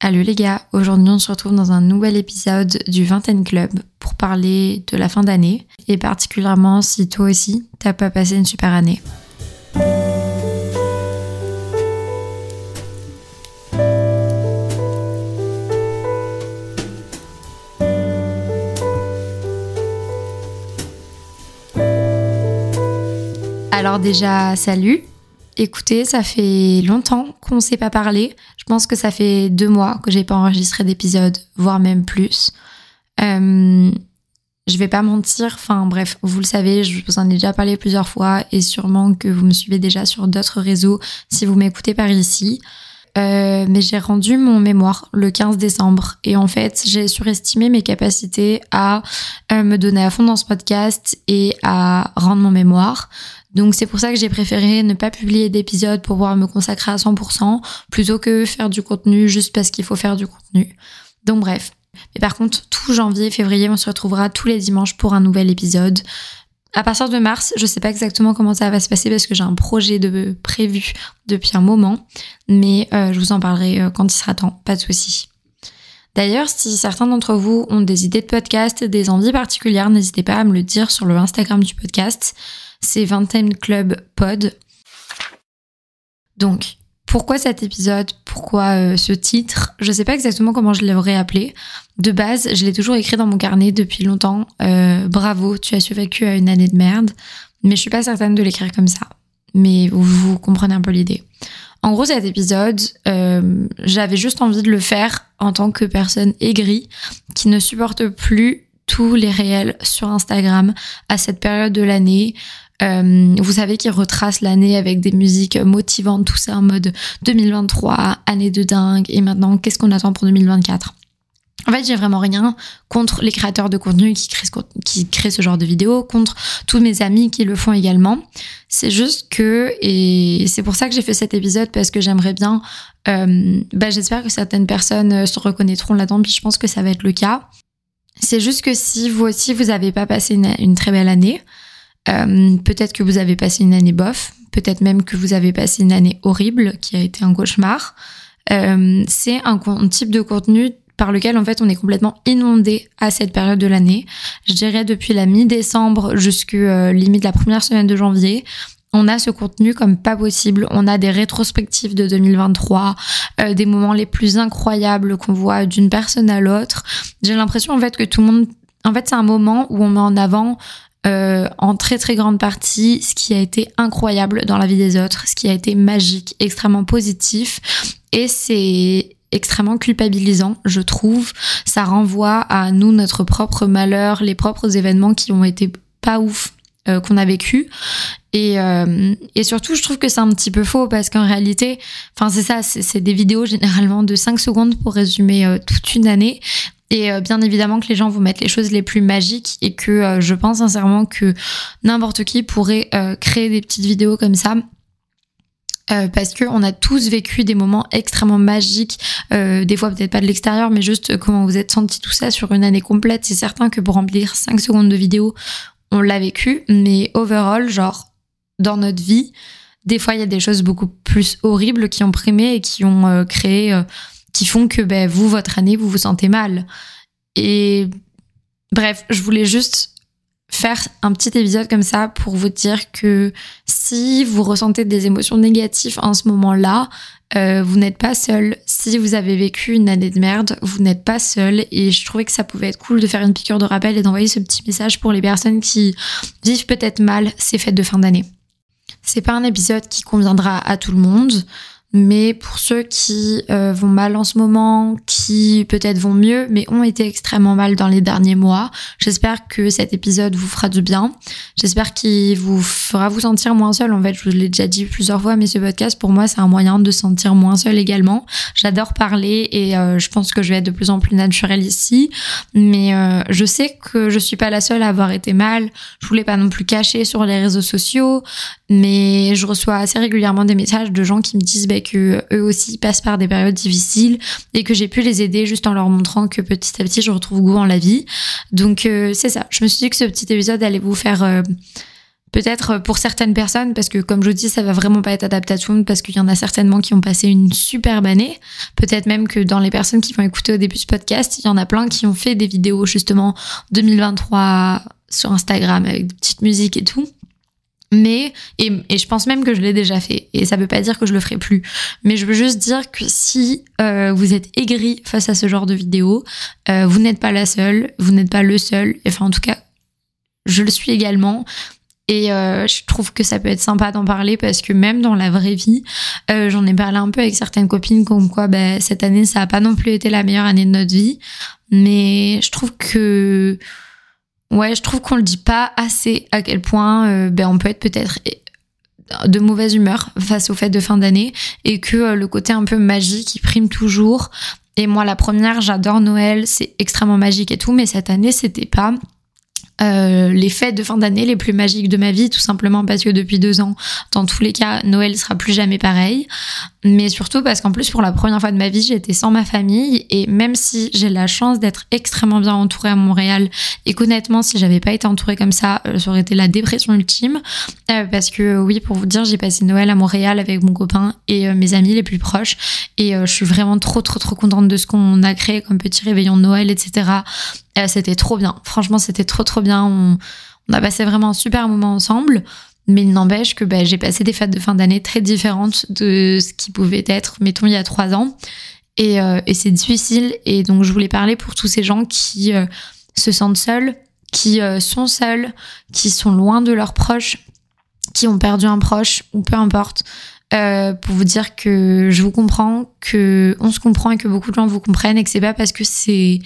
Allô les gars, aujourd'hui on se retrouve dans un nouvel épisode du Vingtaine Club pour parler de la fin d'année. Et particulièrement si toi aussi t'as pas passé une super année. Alors déjà, salut, Écoutez, ça fait longtemps qu'on ne s'est pas parlé. Je pense que ça fait deux mois que j'ai pas enregistré d'épisode, voire même plus. Euh, je vais pas mentir, enfin bref, vous le savez, je vous en ai déjà parlé plusieurs fois et sûrement que vous me suivez déjà sur d'autres réseaux si vous m'écoutez par ici. Euh, mais j'ai rendu mon mémoire le 15 décembre et en fait j'ai surestimé mes capacités à euh, me donner à fond dans ce podcast et à rendre mon mémoire. Donc c'est pour ça que j'ai préféré ne pas publier d'épisodes pour pouvoir me consacrer à 100% plutôt que faire du contenu juste parce qu'il faut faire du contenu. Donc bref. Mais par contre, tout janvier février, on se retrouvera tous les dimanches pour un nouvel épisode. À partir de mars, je sais pas exactement comment ça va se passer parce que j'ai un projet de prévu depuis un moment, mais euh, je vous en parlerai euh, quand il sera temps, pas de souci. D'ailleurs, si certains d'entre vous ont des idées de podcast, des envies particulières, n'hésitez pas à me le dire sur le Instagram du podcast c'est Vingtaine Club Pod. Donc, pourquoi cet épisode? Pourquoi euh, ce titre? Je sais pas exactement comment je l'aurais appelé. De base, je l'ai toujours écrit dans mon carnet depuis longtemps. Euh, bravo, tu as survécu à une année de merde. Mais je suis pas certaine de l'écrire comme ça. Mais vous, comprenez un peu l'idée. En gros, cet épisode, euh, j'avais juste envie de le faire en tant que personne aigrie qui ne supporte plus tous les réels sur Instagram à cette période de l'année. Euh, vous savez qu'il retrace l'année avec des musiques motivantes, tout ça en mode 2023, année de dingue, et maintenant qu'est-ce qu'on attend pour 2024 en fait, j'ai vraiment rien contre les créateurs de contenu qui créent, ce, qui créent ce genre de vidéos, contre tous mes amis qui le font également. C'est juste que, et c'est pour ça que j'ai fait cet épisode, parce que j'aimerais bien, euh, bah, j'espère que certaines personnes se reconnaîtront là-dedans, puis je pense que ça va être le cas. C'est juste que si vous aussi, vous n'avez pas passé une très belle année, euh, peut-être que vous avez passé une année bof, peut-être même que vous avez passé une année horrible qui a été un cauchemar. Euh, c'est un, type de contenu par lequel en fait on est complètement inondé à cette période de l'année. Je dirais depuis la mi-décembre jusqu'à euh, limite la première semaine de janvier. On a ce contenu comme pas possible. On a des rétrospectives de 2023, des moments les plus incroyables qu'on voit d'une personne à l'autre. J'ai l'impression en fait que tout le monde, en fait, c'est un moment où on met en avant euh, en très très grande partie ce qui a été incroyable dans la vie des autres, ce qui a été magique, extrêmement positif. Et c'est extrêmement culpabilisant, je trouve. Ça renvoie à nous, notre propre malheur, les propres événements qui ont été pas ouf euh, qu'on a vécu. Et, euh, et surtout, je trouve que c'est un petit peu faux parce qu'en réalité, enfin c'est ça, c'est des vidéos généralement de 5 secondes pour résumer toute une année. Et euh, bien évidemment que les gens vous mettent les choses les plus magiques et que euh, je pense sincèrement que n'importe qui pourrait euh, créer des petites vidéos comme ça. parce que on a tous vécu des moments extrêmement magiques, des fois peut-être pas de l'extérieur, mais juste comment vous êtes senti tout ça sur une année complète. C'est certain que pour remplir 5 secondes de vidéo, on l'a vécu, mais overall, genre dans notre vie, des fois il y a des choses beaucoup plus horribles qui ont primé et qui ont créé qui font que ben, vous, votre année, vous vous sentez mal. Et bref, je voulais juste faire un petit épisode comme ça pour vous dire que si vous ressentez des émotions négatives en ce moment-là, euh, vous n'êtes pas seul. Si vous avez vécu une année de merde, vous n'êtes pas seul. Et je trouvais que ça pouvait être cool de faire une piqûre de rappel et d'envoyer ce petit message pour les personnes qui vivent peut-être mal ces fêtes de fin d'année. C'est pas un épisode qui conviendra à tout le monde. Mais pour ceux qui euh, vont mal en ce moment, qui peut-être vont mieux, mais ont été extrêmement mal dans les derniers mois, j'espère que cet épisode vous fera du bien. J'espère qu'il vous fera vous sentir moins seul. En fait, je vous l'ai déjà dit plusieurs fois, mais ce podcast, pour moi, c'est un moyen de se sentir moins seul également. J'adore parler et euh, je pense que je vais être de plus en plus naturelle ici. Mais euh, je sais que je suis pas la seule à avoir été mal. Je voulais pas non plus cacher sur les réseaux sociaux, mais je reçois assez régulièrement des messages de gens qui me disent bah, que eux aussi passent par des périodes difficiles et que j'ai pu les aider juste en leur montrant que petit à petit je retrouve goût en la vie. Donc euh, c'est ça. Je me suis dit que ce petit épisode allait vous faire euh, Peut-être pour certaines personnes, parce que comme je dis, ça va vraiment pas être adapté à tout le monde, parce qu'il y en a certainement qui ont passé une superbe année. Peut-être même que dans les personnes qui vont écouter au début ce podcast, il y en a plein qui ont fait des vidéos justement 2023 sur Instagram avec des petites musiques et tout. Mais, et, et, je pense même que je l'ai déjà fait, et ça veut pas dire que je le ferai plus. Mais je veux juste dire que si euh, vous êtes aigri face à ce genre de vidéo, euh, vous n'êtes pas la seule, vous n'êtes pas le seul, enfin en tout cas, je le suis également. Et euh, je trouve que ça peut être sympa d'en parler parce que même dans la vraie vie, euh, j'en ai parlé un peu avec certaines copines comme quoi bah, cette année, ça a pas non plus été la meilleure année de notre vie. Mais je trouve que Ouais, je trouve qu'on le dit pas assez à quel point euh, ben, on peut être peut-être de mauvaise humeur face aux fêtes de fin d'année et que euh, le côté un peu magique qui prime toujours. Et moi, la première, j'adore Noël, c'est extrêmement magique et tout, mais cette année, c'était pas euh, les fêtes de fin d'année les plus magiques de ma vie, tout simplement parce que depuis deux ans, dans tous les cas, Noël sera plus jamais pareil. Mais surtout parce qu'en plus, pour la première fois de ma vie, j'étais sans ma famille et même si j'ai la chance d'être extrêmement bien entourée à Montréal et qu'honnêtement, si j'avais pas été entourée comme ça, euh, ça aurait été la dépression ultime. Euh, parce que oui, pour vous dire, j'ai passé Noël à Montréal avec mon copain et mes amis les plus proches et je suis vraiment trop, trop, trop contente de ce qu'on a créé comme petit réveillon de Noël, etc. C'était trop bien. Franchement, c'était trop trop bien. On, a passé vraiment un super moment ensemble. Mais il n'empêche que bah, j'ai passé des fêtes de fin d'année très différentes de ce qui pouvait être, mettons, il y a trois ans. Et, euh, c'est difficile. Et donc, je voulais parler pour tous ces gens qui euh, se sentent seuls, qui euh, sont seuls, qui sont loin de leurs proches, qui ont perdu un proche, ou peu importe. pour vous dire que je vous comprends, que on se comprend et que beaucoup de gens vous comprennent et que c'est pas parce que c'est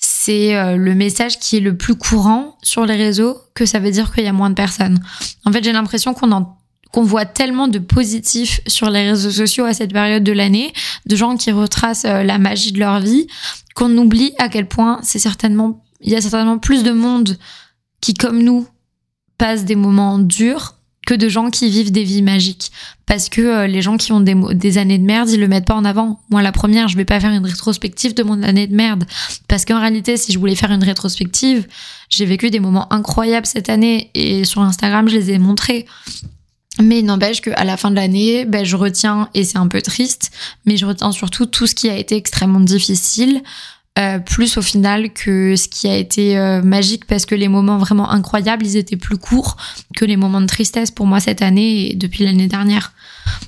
c'est euh, le message qui est le plus courant sur les réseaux que ça veut dire qu'il y a moins de personnes. En fait, j'ai l'impression qu'on qu'on voit tellement de positifs sur les réseaux sociaux à cette période de l'année, de gens qui retracent euh, la magie de leur vie, qu'on oublie à quel point c'est certainement, il y a certainement plus de monde qui, comme nous, passe des moments durs de gens qui vivent des vies magiques. Parce que euh, les gens qui ont des, des, années de merde, ils le mettent pas en avant. Moi, la première, je vais pas faire une rétrospective de mon année de merde. Parce qu'en réalité, si je voulais faire une rétrospective, j'ai vécu des moments incroyables cette année et sur Instagram, je les ai montrés. Mais il n'empêche qu'à la fin de l'année, ben, je retiens, et c'est un peu triste, mais je retiens surtout tout ce qui a été extrêmement difficile, euh, plus au final que ce qui a été euh, magique parce que les moments vraiment incroyables, ils étaient plus courts que les moments de tristesse pour moi cette année et depuis l'année dernière.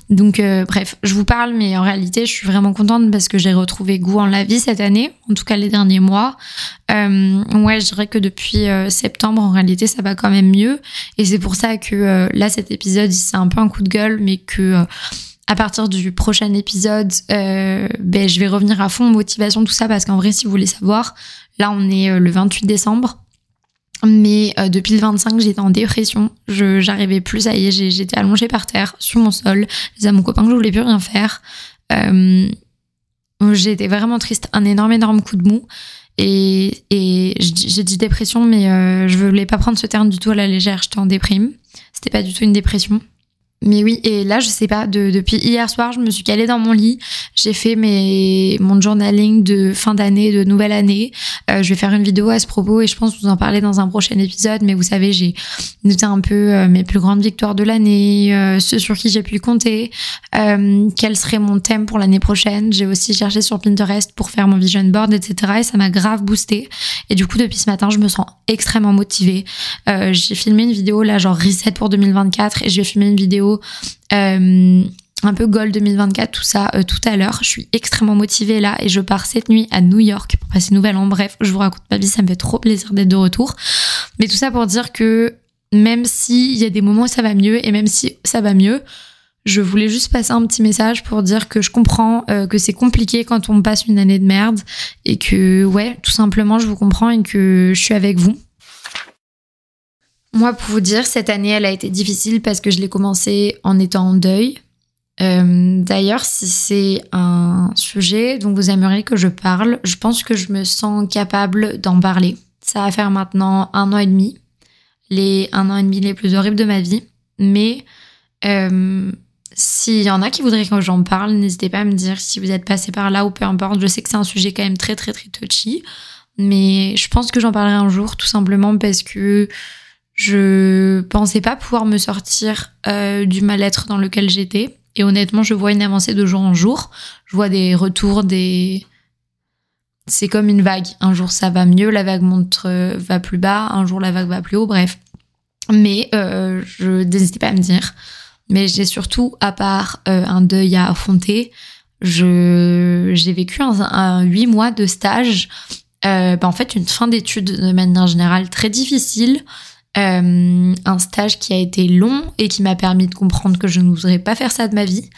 Donc euh, bref, je vous parle, mais en réalité, je suis vraiment contente parce que j'ai retrouvé goût en la vie cette année, en tout cas les derniers mois. ouais, je dirais que depuis septembre, en réalité, ça va quand même mieux. Et c'est pour ça que là, cet épisode, c'est un peu un coup de gueule, mais que à partir du prochain épisode, euh, ben, je vais revenir à fond motivation, tout ça, parce qu'en vrai, si vous voulez savoir, là, on est euh, le 28 décembre. Mais euh, depuis le 25, j'étais en dépression. Je j'arrivais plus, ça y est, j'étais allongée par terre, sur mon sol. Je disais à mon copain que je voulais plus rien faire. j'étais vraiment triste, un énorme, énorme coup de mou. Et, et j'ai dit dépression, mais je voulais pas prendre ce terme du tout à la légère. J'étais en déprime. C'était pas du tout une dépression. Mais oui, et là, je sais pas, depuis hier soir, je me suis calée dans mon lit. J'ai fait mes, mon journaling de fin d'année, de nouvelle année. Euh, je vais faire une vidéo à ce propos et je pense vous en parler dans un prochain épisode. Mais vous savez, j'ai noté un peu euh, mes plus grandes victoires de l'année, euh, ceux sur qui j'ai pu compter, quel serait mon thème pour l'année prochaine. J'ai aussi cherché sur Pinterest pour faire mon vision board, etc. Et ça m'a grave boosté. Et du coup, depuis ce matin, je me sens extrêmement motivée. j'ai filmé une vidéo là, genre reset pour 2024 et je vais filmer une vidéo euh, un peu Gold 2024, tout ça, euh, tout à l'heure. Je suis extrêmement motivée là et je pars cette nuit à New York pour passer Nouvel An. Bref, je vous raconte ma vie, ça me fait trop plaisir d'être de retour. Mais tout ça pour dire que même s'il y a des moments où ça va mieux et même si ça va mieux, je voulais juste passer un petit message pour dire que je comprends euh, que c'est compliqué quand on passe une année de merde et que ouais, tout simplement, je vous comprends et que je suis avec vous. Moi, pour vous dire, cette année, elle a été difficile parce que je l'ai commencé en étant en deuil. Euh, d'ailleurs, si c'est un sujet dont vous aimeriez que je parle, je pense que je me sens capable d'en parler. Ça va faire maintenant un an et demi, les un an et demi les plus horribles de ma vie. Mais euh, s'il y en a qui voudraient que j'en parle, n'hésitez pas à me dire si vous êtes passé par là ou peu importe. Je sais que c'est un sujet quand même très très très touchy, mais je pense que j'en parlerai un jour, tout simplement parce que Je pensais pas pouvoir me sortir euh, du mal-être dans lequel j'étais. Et honnêtement, je vois une avancée de jour en jour. Je vois des retours, des. C'est comme une vague. Un jour ça va mieux, la vague monte, euh, va plus bas. Un jour la vague va plus haut. Bref. Mais euh, je n'hésitais pas à me dire. Mais j'ai surtout, à part un deuil à affronter, je j'ai vécu un huit mois de stage. Bah, en fait, une fin d'études de manière générale très difficile. Euh, un stage qui a été long et qui m'a permis de comprendre que je n'oserais pas faire ça de ma vie.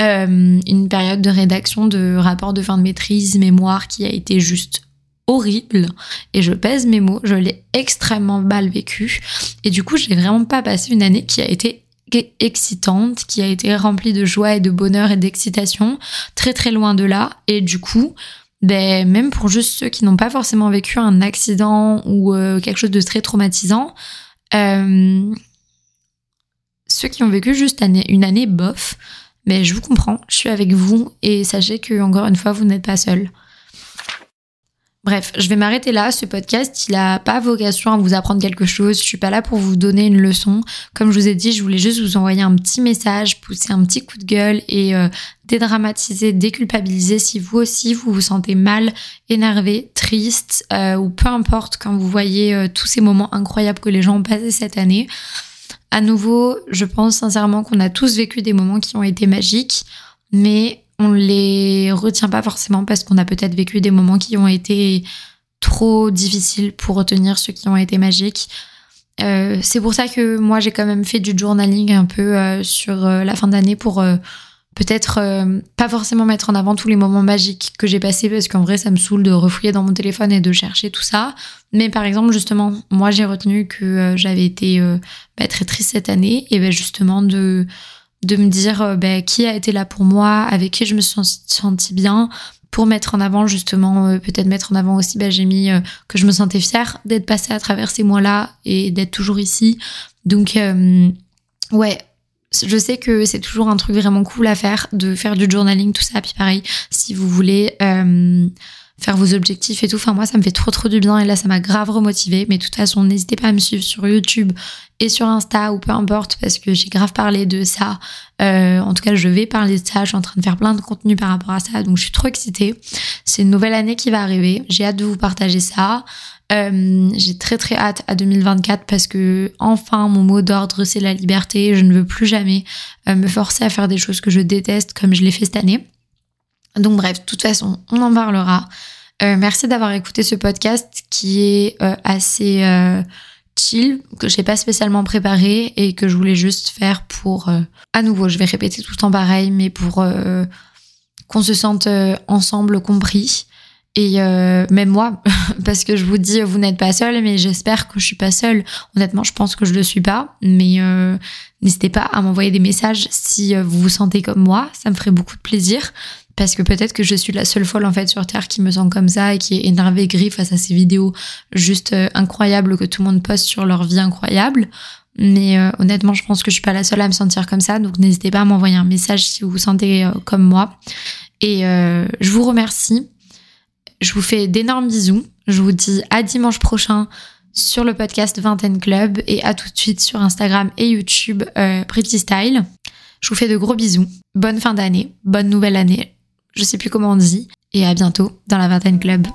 Euh, une période de rédaction de rapport de fin de maîtrise, mémoire qui a été juste horrible. Et je pèse mes mots, je l'ai extrêmement mal vécu. Et du coup j'ai vraiment pas passé une année qui a été excitante, qui a été remplie de joie et de bonheur et d'excitation, très très loin de là. Et du coup ben, même pour juste ceux qui n'ont pas forcément vécu un accident ou euh, quelque chose de très traumatisant, euh, ceux qui ont vécu juste une année bof, ben, je vous comprends, je suis avec vous et sachez que encore une fois, vous n'êtes pas seul. Bref, je vais m'arrêter là. Ce podcast, il n'a pas vocation à vous apprendre quelque chose. Je suis pas là pour vous donner une leçon. Comme je vous ai dit, je voulais juste vous envoyer un petit message, pousser un petit coup de gueule et euh, dédramatiser, déculpabiliser si vous aussi vous vous sentez mal, énervé, triste euh, ou peu importe quand vous voyez euh, tous ces moments incroyables que les gens ont passés cette année. À nouveau, je pense sincèrement qu'on a tous vécu des moments qui ont été magiques, mais on les retient pas forcément parce qu'on a peut-être vécu des moments qui ont été trop difficiles pour retenir ceux qui ont été magiques. Euh, c'est pour ça que moi j'ai quand même fait du journaling un peu euh, sur euh, la fin d'année pour peut-être pas forcément mettre en avant tous les moments magiques que j'ai passés parce qu'en vrai ça me saoule de refouiller dans mon téléphone et de chercher tout ça. Mais par exemple justement moi j'ai retenu que j'avais été bah, très triste cette année et ben justement de de me dire euh, ben, qui a été là pour moi, avec qui je me suis sentie bien, pour mettre en avant justement, euh, peut-être mettre en avant aussi, ben, j'ai mis euh, que je me sentais fière d'être passée à travers ces mois-là et d'être toujours ici. Donc, ouais, je sais que c'est toujours un truc vraiment cool à faire, de faire du journaling, tout ça. Puis pareil, si vous voulez faire vos objectifs et tout. Enfin, moi, ça me fait trop, trop du bien. Et là, ça m'a grave remotivé. Mais de toute façon, n'hésitez pas à me suivre sur YouTube et sur Insta ou peu importe parce que j'ai grave parlé de ça. Euh, en tout cas, je vais parler de ça. Je suis en train de faire plein de contenu par rapport à ça. Donc, je suis trop excitée. C'est une nouvelle année qui va arriver. J'ai hâte de vous partager ça. Euh, j'ai très très hâte à 2024 parce que enfin mon mot d'ordre c'est la liberté. Je ne veux plus jamais euh, me forcer à faire des choses que je déteste comme je l'ai fait cette année. Donc bref, de toute façon, on en parlera. Euh, merci d'avoir écouté ce podcast qui est euh, assez euh, chill, que j'ai pas spécialement préparé et que je voulais juste faire pour, à nouveau, je vais répéter tout le temps pareil, mais pour qu'on se sente ensemble compris. Et même moi, parce que je vous dis, vous n'êtes pas seul, mais j'espère que je suis pas seule. Honnêtement, je pense que je le suis pas, mais n'hésitez pas à m'envoyer des messages si vous vous sentez comme moi, ça me ferait beaucoup de plaisir parce que peut-être que je suis la seule folle en fait sur Terre qui me sent comme ça et qui est énervée gris face à ces vidéos juste euh, incroyables que tout le monde poste sur leur vie incroyable. Mais euh, honnêtement, je pense que je suis pas la seule à me sentir comme ça, donc n'hésitez pas à m'envoyer un message si vous vous sentez euh, comme moi. Et je vous remercie. Je vous fais d'énormes bisous. Je vous dis à dimanche prochain sur le podcast Vingtaine Club et à tout de suite sur Instagram et YouTube Pretty Style. Je vous fais de gros bisous. Bonne fin d'année, bonne nouvelle année je sais plus comment on dit. Et à bientôt dans la Vingtaine Club.